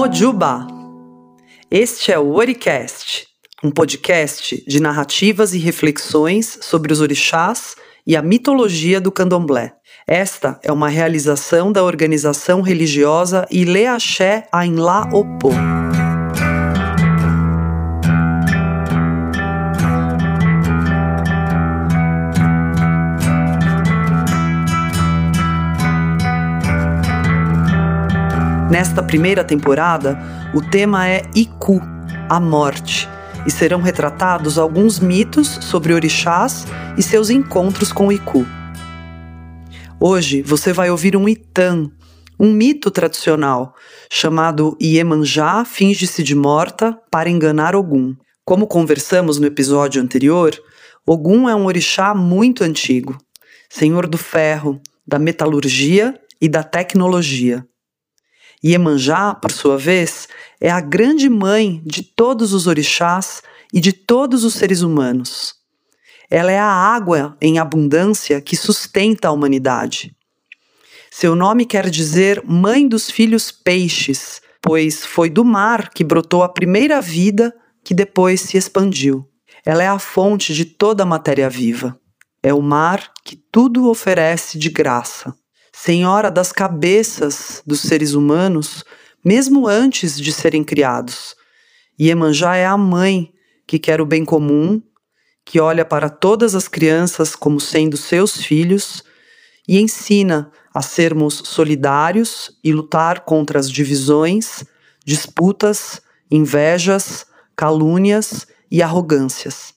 Mojuba. Este é o Oricast, um podcast de narrativas e reflexões sobre os orixás e a mitologia do candomblé. Esta é uma realização da organização religiosa Ile Axé Ainlá Opô. Nesta primeira temporada, o tema é Iku, a morte, e serão retratados alguns mitos sobre orixás e seus encontros com o Iku. Hoje você vai ouvir um Itan, um mito tradicional chamado Iemanjá finge-se de morta para enganar Ogum. Como conversamos no episódio anterior, Ogum é um orixá muito antigo, senhor do ferro, da metalurgia e da tecnologia. Iemanjá, por sua vez, é a grande mãe de todos os orixás e de todos os seres humanos. Ela é a água em abundância que sustenta a humanidade. Seu nome quer dizer mãe dos filhos peixes, pois foi do mar que brotou a primeira vida que depois se expandiu. Ela é a fonte de toda a matéria viva. É o mar que tudo oferece de graça senhora das cabeças dos seres humanos, mesmo antes de serem criados. Iemanjá é a mãe que quer o bem comum, que olha para todas as crianças como sendo seus filhos e ensina a sermos solidários e lutar contra as divisões, disputas, invejas, calúnias e arrogâncias.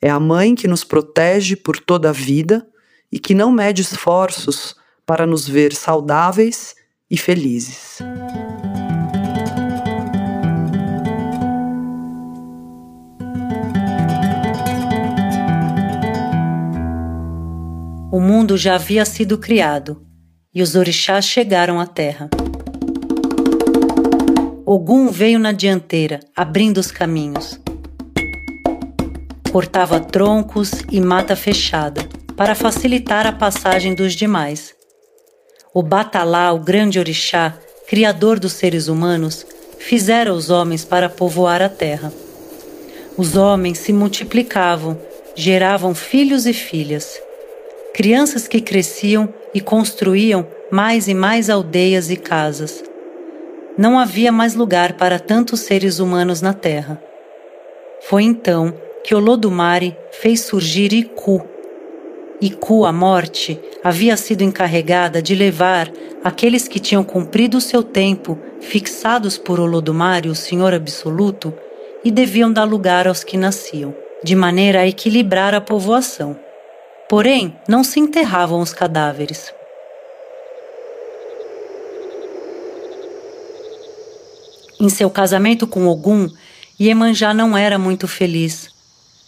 É a mãe que nos protege por toda a vida e que não mede esforços para nos ver saudáveis e felizes. O mundo já havia sido criado e os orixás chegaram à terra. Ogum veio na dianteira, abrindo os caminhos. Cortava troncos e mata fechada para facilitar a passagem dos demais. O Batalá, o grande orixá, criador dos seres humanos, fizera os homens para povoar a terra. Os homens se multiplicavam, geravam filhos e filhas, crianças que cresciam e construíam mais e mais aldeias e casas. Não havia mais lugar para tantos seres humanos na terra. Foi então que Olodumare fez surgir Iku, Iku, a morte, havia sido encarregada de levar aqueles que tinham cumprido o seu tempo, fixados por Olodumare, o Senhor Absoluto, e deviam dar lugar aos que nasciam, de maneira a equilibrar a povoação. Porém, não se enterravam os cadáveres. Em seu casamento com Ogum, Iemanjá não era muito feliz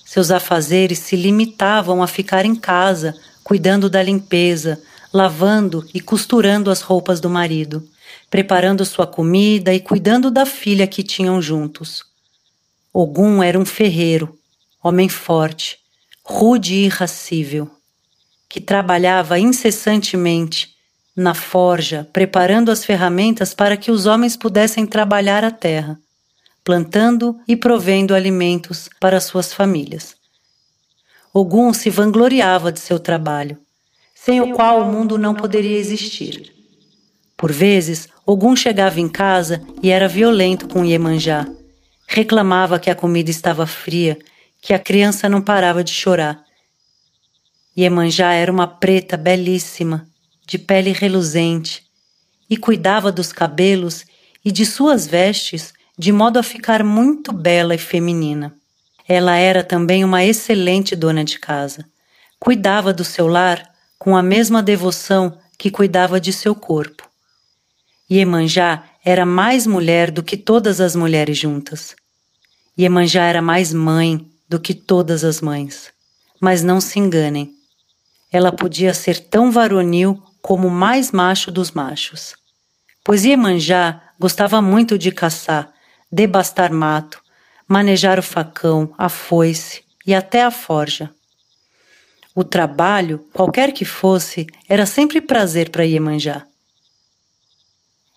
seus afazeres se limitavam a ficar em casa, cuidando da limpeza, lavando e costurando as roupas do marido, preparando sua comida e cuidando da filha que tinham juntos. Ogum era um ferreiro, homem forte, rude e irracível, que trabalhava incessantemente na forja, preparando as ferramentas para que os homens pudessem trabalhar a terra plantando e provendo alimentos para suas famílias. Ogum se vangloriava de seu trabalho, sem o qual o mundo não poderia existir. Por vezes, Ogum chegava em casa e era violento com Iemanjá. Reclamava que a comida estava fria, que a criança não parava de chorar. Iemanjá era uma preta belíssima, de pele reluzente, e cuidava dos cabelos e de suas vestes de modo a ficar muito bela e feminina. Ela era também uma excelente dona de casa. Cuidava do seu lar com a mesma devoção que cuidava de seu corpo. Iemanjá era mais mulher do que todas as mulheres juntas. Iemanjá era mais mãe do que todas as mães. Mas não se enganem. Ela podia ser tão varonil como o mais macho dos machos. Pois Iemanjá gostava muito de caçar debastar mato, manejar o facão, a foice e até a forja. O trabalho, qualquer que fosse, era sempre prazer para Iemanjá.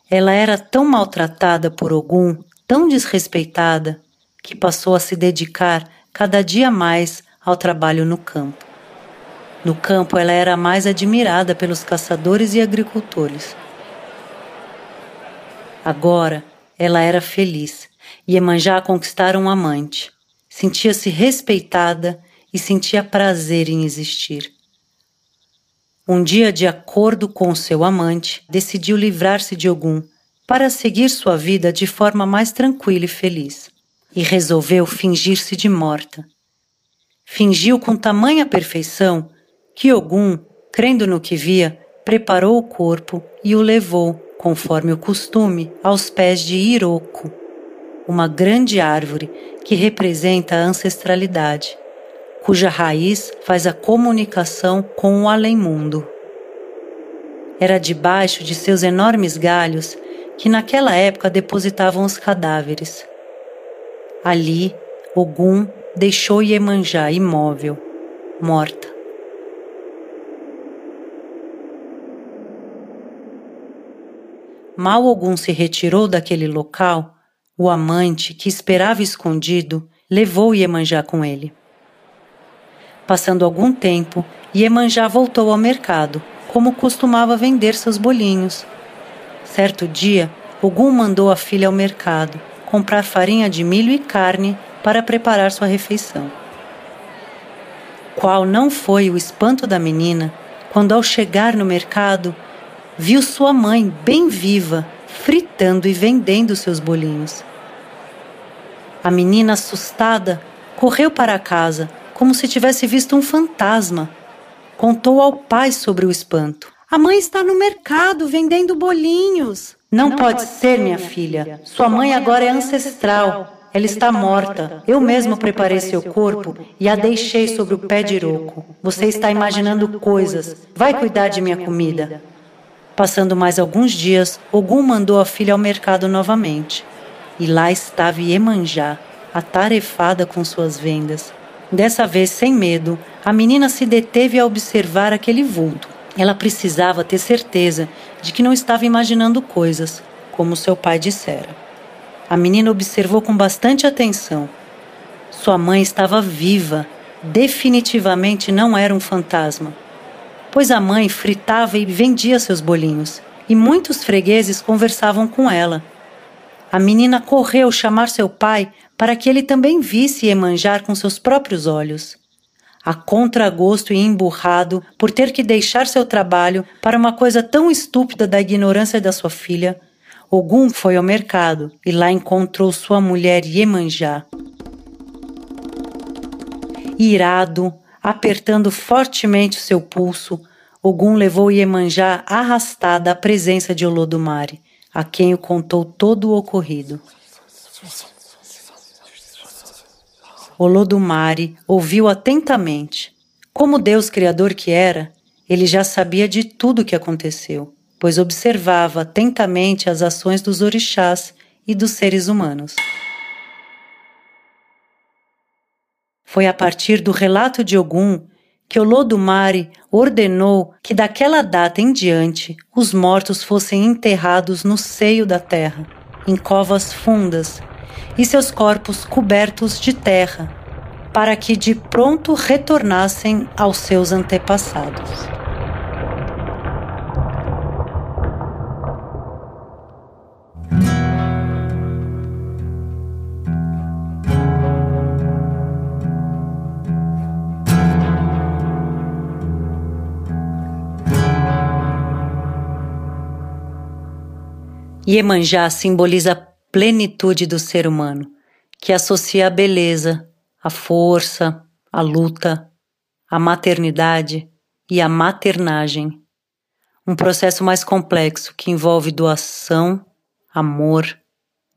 Ela era tão maltratada por Ogum, tão desrespeitada, que passou a se dedicar cada dia mais ao trabalho no campo. No campo, ela era mais admirada pelos caçadores e agricultores. Agora, ela era feliz. Iemanjá a conquistar um amante. Sentia-se respeitada e sentia prazer em existir. Um dia, de acordo com seu amante, decidiu livrar-se de Ogum para seguir sua vida de forma mais tranquila e feliz. E resolveu fingir-se de morta. Fingiu com tamanha perfeição que Ogum, crendo no que via, preparou o corpo e o levou, conforme o costume, aos pés de Iroko, uma grande árvore que representa a ancestralidade cuja raiz faz a comunicação com o além-mundo. Era debaixo de seus enormes galhos que naquela época depositavam os cadáveres. Ali, Ogum deixou Iemanjá imóvel, morta. Mal Ogum se retirou daquele local, o amante, que esperava escondido, levou Iemanjá com ele. Passando algum tempo, Iemanjá voltou ao mercado, como costumava vender seus bolinhos. Certo dia, Ogum mandou a filha ao mercado comprar farinha de milho e carne para preparar sua refeição. Qual não foi o espanto da menina quando, ao chegar no mercado, viu sua mãe bem viva, fritando e vendendo seus bolinhos. A menina, assustada, correu para casa como se tivesse visto um fantasma. Contou ao pai sobre o espanto. A mãe está no mercado vendendo bolinhos. Não, Não pode, pode ser, minha filha. filha. Sua mãe agora é ancestral. Ela está morta. Eu mesmo preparei seu corpo e a deixei sobre o pé de iroco. Você está imaginando coisas. Vai cuidar de minha comida. Passando mais alguns dias, Ogum mandou a filha ao mercado novamente. E lá estava Iemanjá, atarefada com suas vendas. Dessa vez, sem medo, a menina se deteve a observar aquele vulto. Ela precisava ter certeza de que não estava imaginando coisas, como seu pai dissera. A menina observou com bastante atenção. Sua mãe estava viva, definitivamente não era um fantasma. Pois a mãe fritava e vendia seus bolinhos, e muitos fregueses conversavam com ela. A menina correu chamar seu pai para que ele também visse Emanjar com seus próprios olhos. A contragosto e emburrado por ter que deixar seu trabalho para uma coisa tão estúpida da ignorância da sua filha, Ogum foi ao mercado e lá encontrou sua mulher Iemanjá. Irado, apertando fortemente o seu pulso, Ogum levou Iemanjá arrastada à presença de Olodumare, a quem o contou todo o ocorrido. Olodumare ouviu atentamente. Como Deus Criador que era, ele já sabia de tudo o que aconteceu, pois observava atentamente as ações dos orixás e dos seres humanos. Foi a partir do relato de Ogum que Olodumare ordenou que daquela data em diante os mortos fossem enterrados no seio da terra, em covas fundas, e seus corpos cobertos de terra, para que de pronto retornassem aos seus antepassados. Iemanjá simboliza a plenitude do ser humano, que associa a beleza, a força, a luta, a maternidade e a maternagem. Um processo mais complexo que envolve doação, amor,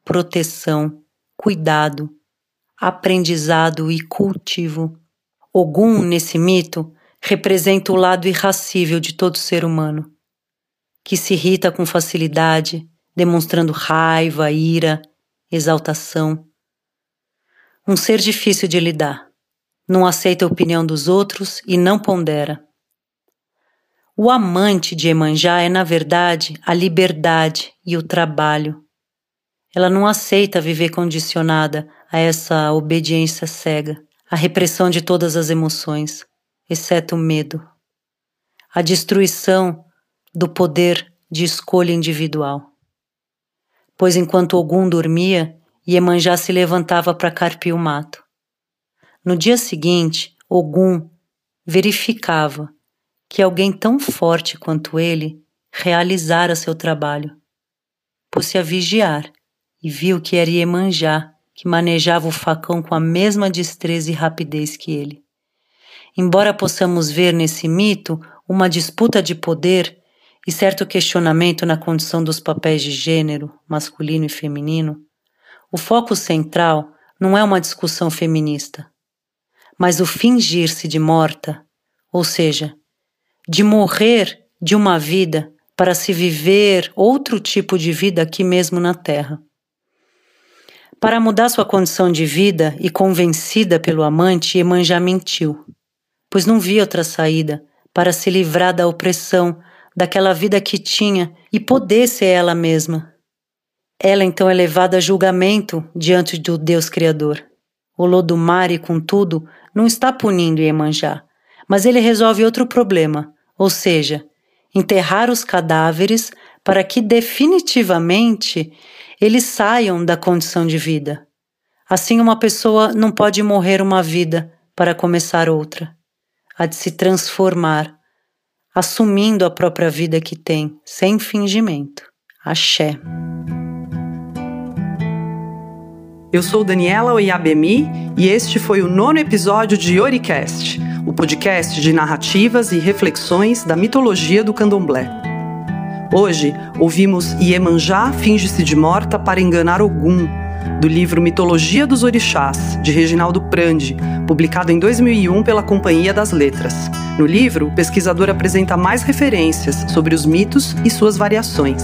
proteção, cuidado, aprendizado e cultivo. Ogum, nesse mito, representa o lado irracível de todo ser humano, que se irrita com facilidade, demonstrando raiva, ira, exaltação. Um ser difícil de lidar. Não aceita a opinião dos outros e não pondera. O amante de Emanjá é, na verdade, a liberdade e o trabalho. Ela não aceita viver condicionada a essa obediência cega, a repressão de todas as emoções, exceto o medo, a destruição do poder de escolha individual. Pois enquanto Ogum dormia, Iemanjá se levantava para carpir o mato. No dia seguinte, Ogum verificava que alguém tão forte quanto ele realizara seu trabalho. Pôs-se a vigiar e viu que era Iemanjá que manejava o facão com a mesma destreza e rapidez que ele. Embora possamos ver nesse mito uma disputa de poder e certo questionamento na condição dos papéis de gênero, masculino e feminino, o foco central não é uma discussão feminista, mas o fingir-se de morta, ou seja, de morrer de uma vida para se viver outro tipo de vida aqui mesmo na Terra. Para mudar sua condição de vida e convencida pelo amante, Emanjá mentiu, pois não via outra saída para se livrar da opressão daquela vida que tinha e poder ser ela mesma. Ela então é levada a julgamento diante do Deus Criador. O Lodumare, contudo, não está punindo Iemanjá, mas ele resolve outro problema, ou seja, enterrar os cadáveres para que definitivamente eles saiam da condição de vida. Assim, uma pessoa não pode morrer uma vida para começar outra. Há de se transformar, assumindo a própria vida que tem, sem fingimento. Axé. Eu sou Daniela Oyabemi e este foi o nono episódio de Oricast, o podcast de narrativas e reflexões da mitologia do candomblé. Hoje ouvimos Iemanjá finge-se de morta para enganar Ogum, do livro Mitologia dos Orixás, de Reginaldo Prandi, publicado em 2001 pela Companhia das Letras. No livro, o pesquisador apresenta mais referências sobre os mitos e suas variações.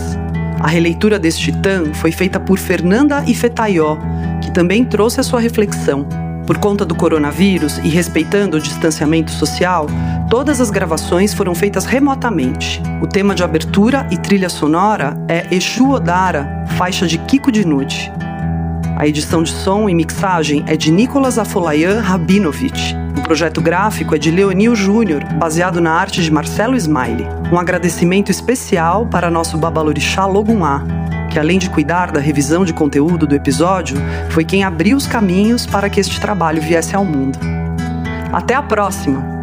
A releitura deste titã foi feita por Fernanda Ifetaió, que também trouxe a sua reflexão. Por conta do coronavírus e respeitando o distanciamento social, todas as gravações foram feitas remotamente. O tema de abertura e trilha sonora é Exu Odara, faixa de Kiko Dinucci. A edição de som e mixagem é de Nicolas Afolayan Rabinovich. O projeto gráfico é de Leonil Júnior, baseado na arte de Marcelo Smiley. Um agradecimento especial para nosso babalorixá Logumá, que além de cuidar da revisão de conteúdo do episódio, foi quem abriu os caminhos para que este trabalho viesse ao mundo. Até a próxima!